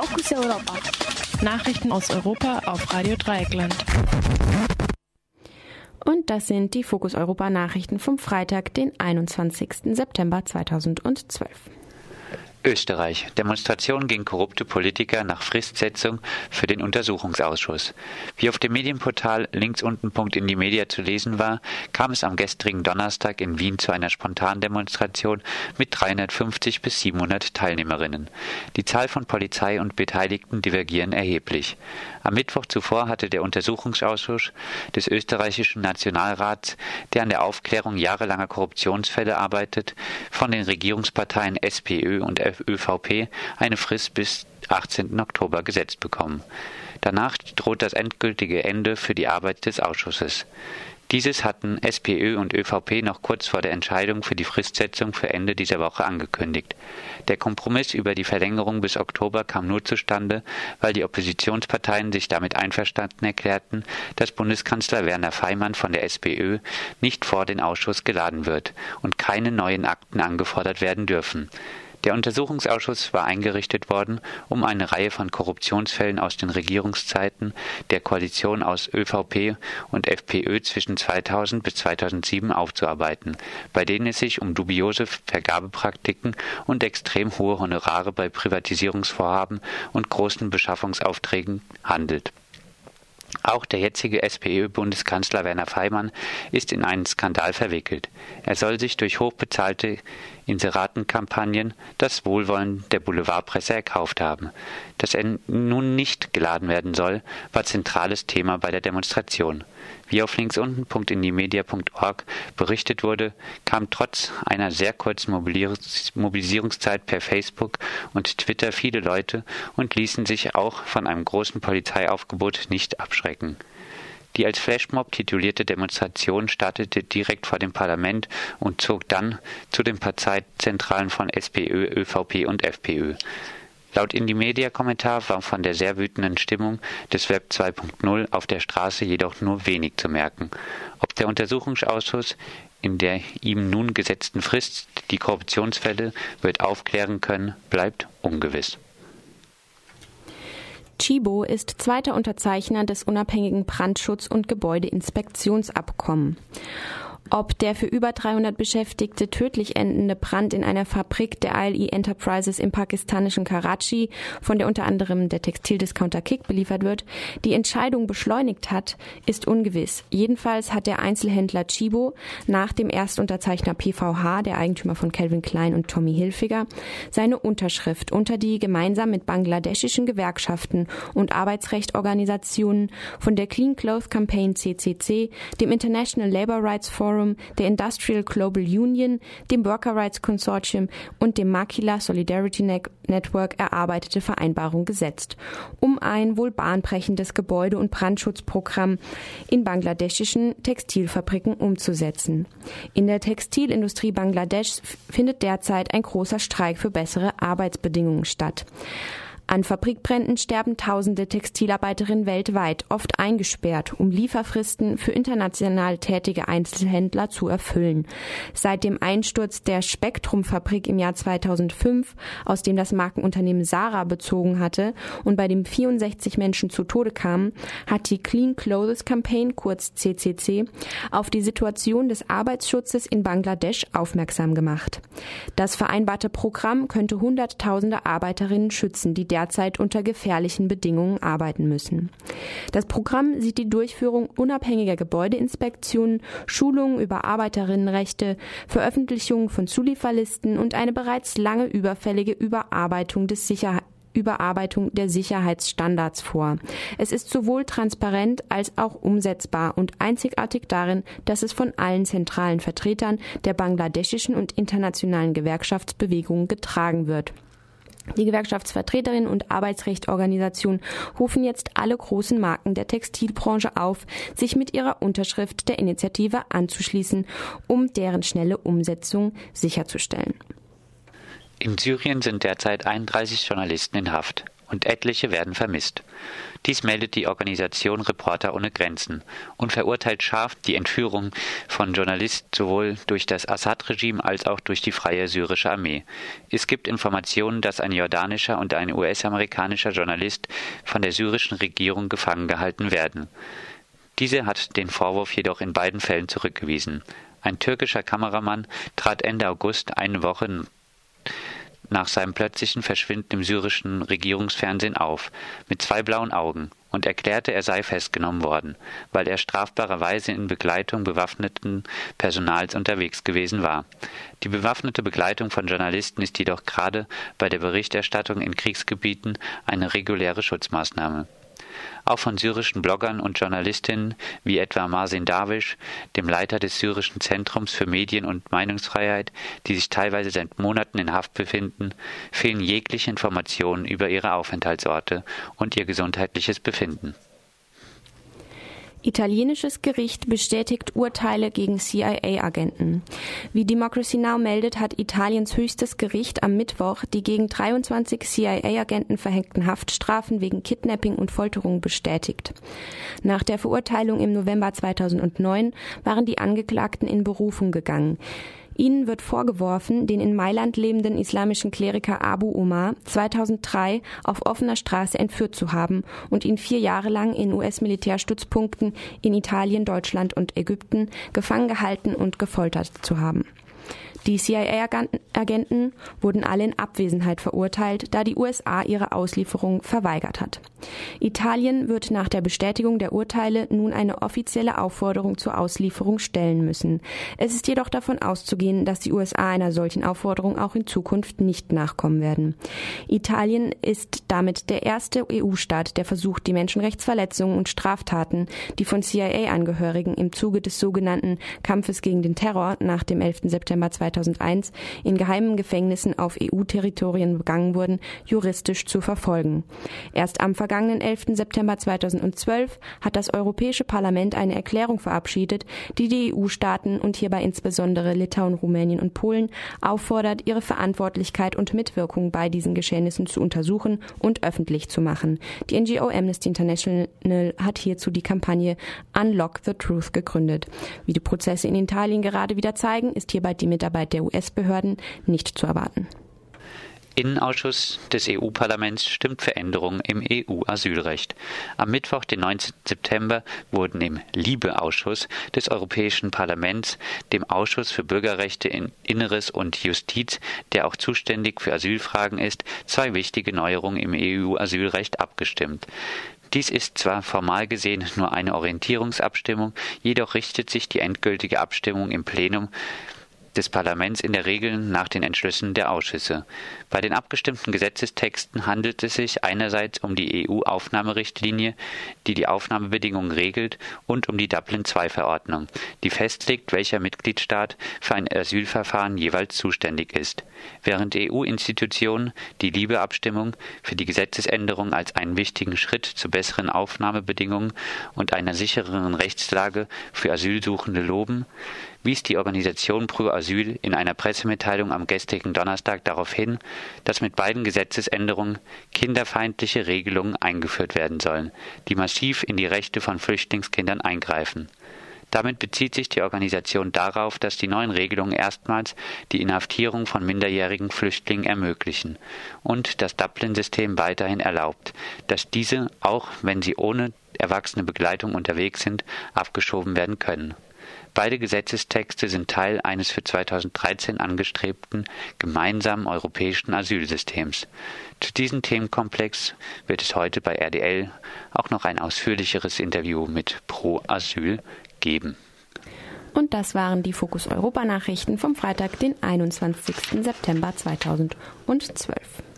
Fokus Europa. Nachrichten aus Europa auf Radio Dreieckland. Und das sind die Fokus Europa Nachrichten vom Freitag, den 21. September 2012. Österreich. Demonstration gegen korrupte Politiker nach Fristsetzung für den Untersuchungsausschuss. Wie auf dem Medienportal links unten Punkt in die Media zu lesen war, kam es am gestrigen Donnerstag in Wien zu einer spontanen Demonstration mit 350 bis 700 Teilnehmerinnen. Die Zahl von Polizei und Beteiligten divergieren erheblich. Am Mittwoch zuvor hatte der Untersuchungsausschuss des österreichischen Nationalrats, der an der Aufklärung jahrelanger Korruptionsfälle arbeitet, von den Regierungsparteien SPÖ und ÖVP eine Frist bis 18. Oktober gesetzt bekommen. Danach droht das endgültige Ende für die Arbeit des Ausschusses. Dieses hatten SPÖ und ÖVP noch kurz vor der Entscheidung für die Fristsetzung für Ende dieser Woche angekündigt. Der Kompromiss über die Verlängerung bis Oktober kam nur zustande, weil die Oppositionsparteien sich damit einverstanden erklärten, dass Bundeskanzler Werner Feimann von der SPÖ nicht vor den Ausschuss geladen wird und keine neuen Akten angefordert werden dürfen. Der Untersuchungsausschuss war eingerichtet worden, um eine Reihe von Korruptionsfällen aus den Regierungszeiten der Koalition aus ÖVP und FPÖ zwischen 2000 bis 2007 aufzuarbeiten, bei denen es sich um dubiose Vergabepraktiken und extrem hohe Honorare bei Privatisierungsvorhaben und großen Beschaffungsaufträgen handelt. Auch der jetzige SPÖ-Bundeskanzler Werner Feimann ist in einen Skandal verwickelt. Er soll sich durch hochbezahlte Inseratenkampagnen das Wohlwollen der Boulevardpresse erkauft haben. Dass er nun nicht geladen werden soll, war zentrales Thema bei der Demonstration. Wie auf linksunten.indimedia.org berichtet wurde, kam trotz einer sehr kurzen Mobilisierungszeit per Facebook und Twitter viele Leute und ließen sich auch von einem großen Polizeiaufgebot nicht abschrecken. Die als Flashmob titulierte Demonstration startete direkt vor dem Parlament und zog dann zu den Parteizentralen von SPÖ, ÖVP und FPÖ. Laut Indie-Media-Kommentar war von der sehr wütenden Stimmung des Web 2.0 auf der Straße jedoch nur wenig zu merken. Ob der Untersuchungsausschuss in der ihm nun gesetzten Frist die Korruptionsfälle wird aufklären können, bleibt ungewiss. Chibo ist zweiter Unterzeichner des unabhängigen Brandschutz- und Gebäudeinspektionsabkommen. Ob der für über 300 Beschäftigte tödlich endende Brand in einer Fabrik der ILE Enterprises im pakistanischen Karachi, von der unter anderem der Textildiscounter Kick beliefert wird, die Entscheidung beschleunigt hat, ist ungewiss. Jedenfalls hat der Einzelhändler Chibo nach dem Erstunterzeichner PVH, der Eigentümer von Calvin Klein und Tommy Hilfiger, seine Unterschrift unter die gemeinsam mit bangladeschischen Gewerkschaften und Arbeitsrechtorganisationen von der Clean Clothes Campaign CCC, dem International Labour Rights Forum Forum, der Industrial Global Union, dem Worker Rights Consortium und dem Makila Solidarity Network erarbeitete Vereinbarung gesetzt, um ein wohl bahnbrechendes Gebäude- und Brandschutzprogramm in bangladeschischen Textilfabriken umzusetzen. In der Textilindustrie Bangladeschs findet derzeit ein großer Streik für bessere Arbeitsbedingungen statt. An Fabrikbränden sterben tausende Textilarbeiterinnen weltweit, oft eingesperrt, um Lieferfristen für international tätige Einzelhändler zu erfüllen. Seit dem Einsturz der Spektrum-Fabrik im Jahr 2005, aus dem das Markenunternehmen Sarah bezogen hatte und bei dem 64 Menschen zu Tode kamen, hat die Clean Clothes Campaign, kurz CCC, auf die Situation des Arbeitsschutzes in Bangladesch aufmerksam gemacht. Das vereinbarte Programm könnte Hunderttausende Arbeiterinnen schützen, die derzeit unter gefährlichen Bedingungen arbeiten müssen. Das Programm sieht die Durchführung unabhängiger Gebäudeinspektionen, Schulungen über Arbeiterinnenrechte, Veröffentlichung von Zulieferlisten und eine bereits lange überfällige Überarbeitung des Sicherheits Überarbeitung der Sicherheitsstandards vor. Es ist sowohl transparent als auch umsetzbar und einzigartig darin, dass es von allen zentralen Vertretern der bangladeschischen und internationalen Gewerkschaftsbewegungen getragen wird. Die Gewerkschaftsvertreterinnen und Arbeitsrechtorganisationen rufen jetzt alle großen Marken der Textilbranche auf, sich mit ihrer Unterschrift der Initiative anzuschließen, um deren schnelle Umsetzung sicherzustellen. In Syrien sind derzeit 31 Journalisten in Haft. Und etliche werden vermisst. Dies meldet die Organisation Reporter ohne Grenzen und verurteilt scharf die Entführung von Journalisten sowohl durch das Assad-Regime als auch durch die Freie Syrische Armee. Es gibt Informationen, dass ein jordanischer und ein US-amerikanischer Journalist von der syrischen Regierung gefangen gehalten werden. Diese hat den Vorwurf jedoch in beiden Fällen zurückgewiesen. Ein türkischer Kameramann trat Ende August eine Woche nach seinem plötzlichen Verschwinden im syrischen Regierungsfernsehen auf, mit zwei blauen Augen, und erklärte, er sei festgenommen worden, weil er strafbarerweise in Begleitung bewaffneten Personals unterwegs gewesen war. Die bewaffnete Begleitung von Journalisten ist jedoch gerade bei der Berichterstattung in Kriegsgebieten eine reguläre Schutzmaßnahme auch von syrischen Bloggern und Journalistinnen wie etwa Marsin Darwish, dem Leiter des syrischen Zentrums für Medien- und Meinungsfreiheit, die sich teilweise seit Monaten in Haft befinden, fehlen jegliche Informationen über ihre Aufenthaltsorte und ihr gesundheitliches Befinden. Italienisches Gericht bestätigt Urteile gegen CIA-Agenten. Wie Democracy Now! meldet, hat Italiens höchstes Gericht am Mittwoch die gegen 23 CIA-Agenten verhängten Haftstrafen wegen Kidnapping und Folterung bestätigt. Nach der Verurteilung im November 2009 waren die Angeklagten in Berufung gegangen. Ihnen wird vorgeworfen, den in Mailand lebenden islamischen Kleriker Abu Omar 2003 auf offener Straße entführt zu haben und ihn vier Jahre lang in US-Militärstützpunkten in Italien, Deutschland und Ägypten gefangen gehalten und gefoltert zu haben. Die CIA-Agenten wurden alle in Abwesenheit verurteilt, da die USA ihre Auslieferung verweigert hat. Italien wird nach der Bestätigung der Urteile nun eine offizielle Aufforderung zur Auslieferung stellen müssen. Es ist jedoch davon auszugehen, dass die USA einer solchen Aufforderung auch in Zukunft nicht nachkommen werden. Italien ist damit der erste EU-Staat, der versucht, die Menschenrechtsverletzungen und Straftaten, die von CIA-Angehörigen im Zuge des sogenannten Kampfes gegen den Terror nach dem 11. September 2001 in geheimen Gefängnissen auf EU-Territorien begangen wurden, juristisch zu verfolgen. Erst am vergangenen 11. September 2012 hat das Europäische Parlament eine Erklärung verabschiedet, die die EU-Staaten und hierbei insbesondere Litauen, Rumänien und Polen auffordert, ihre Verantwortlichkeit und Mitwirkung bei diesen Geschehnissen zu untersuchen und öffentlich zu machen. Die NGO Amnesty International hat hierzu die Kampagne Unlock the Truth gegründet. Wie die Prozesse in Italien gerade wieder zeigen, ist hierbei die Mitarbeit Mitarbeit der US-Behörden nicht zu erwarten. Innenausschuss des EU-Parlaments stimmt für Änderungen im EU-Asylrecht. Am Mittwoch, den 19. September, wurden im Liebe-Ausschuss des Europäischen Parlaments, dem Ausschuss für Bürgerrechte in Inneres und Justiz, der auch zuständig für Asylfragen ist, zwei wichtige Neuerungen im EU-Asylrecht abgestimmt. Dies ist zwar formal gesehen nur eine Orientierungsabstimmung, jedoch richtet sich die endgültige Abstimmung im Plenum des Parlaments in der Regel nach den Entschlüssen der Ausschüsse. Bei den abgestimmten Gesetzestexten handelt es sich einerseits um die EU-Aufnahmerichtlinie, die die Aufnahmebedingungen regelt, und um die Dublin-II-Verordnung, die festlegt, welcher Mitgliedstaat für ein Asylverfahren jeweils zuständig ist. Während EU-Institutionen die Liebeabstimmung für die Gesetzesänderung als einen wichtigen Schritt zu besseren Aufnahmebedingungen und einer sichereren Rechtslage für Asylsuchende loben, wies die Organisation Pro Asyl in einer Pressemitteilung am gestrigen Donnerstag darauf hin, dass mit beiden Gesetzesänderungen kinderfeindliche Regelungen eingeführt werden sollen, die massiv in die Rechte von Flüchtlingskindern eingreifen. Damit bezieht sich die Organisation darauf, dass die neuen Regelungen erstmals die Inhaftierung von minderjährigen Flüchtlingen ermöglichen und das Dublin-System weiterhin erlaubt, dass diese, auch wenn sie ohne erwachsene Begleitung unterwegs sind, abgeschoben werden können. Beide Gesetzestexte sind Teil eines für 2013 angestrebten gemeinsamen europäischen Asylsystems. Zu diesem Themenkomplex wird es heute bei RDL auch noch ein ausführlicheres Interview mit Pro Asyl geben. Und das waren die Fokus Europa Nachrichten vom Freitag, den 21. September 2012.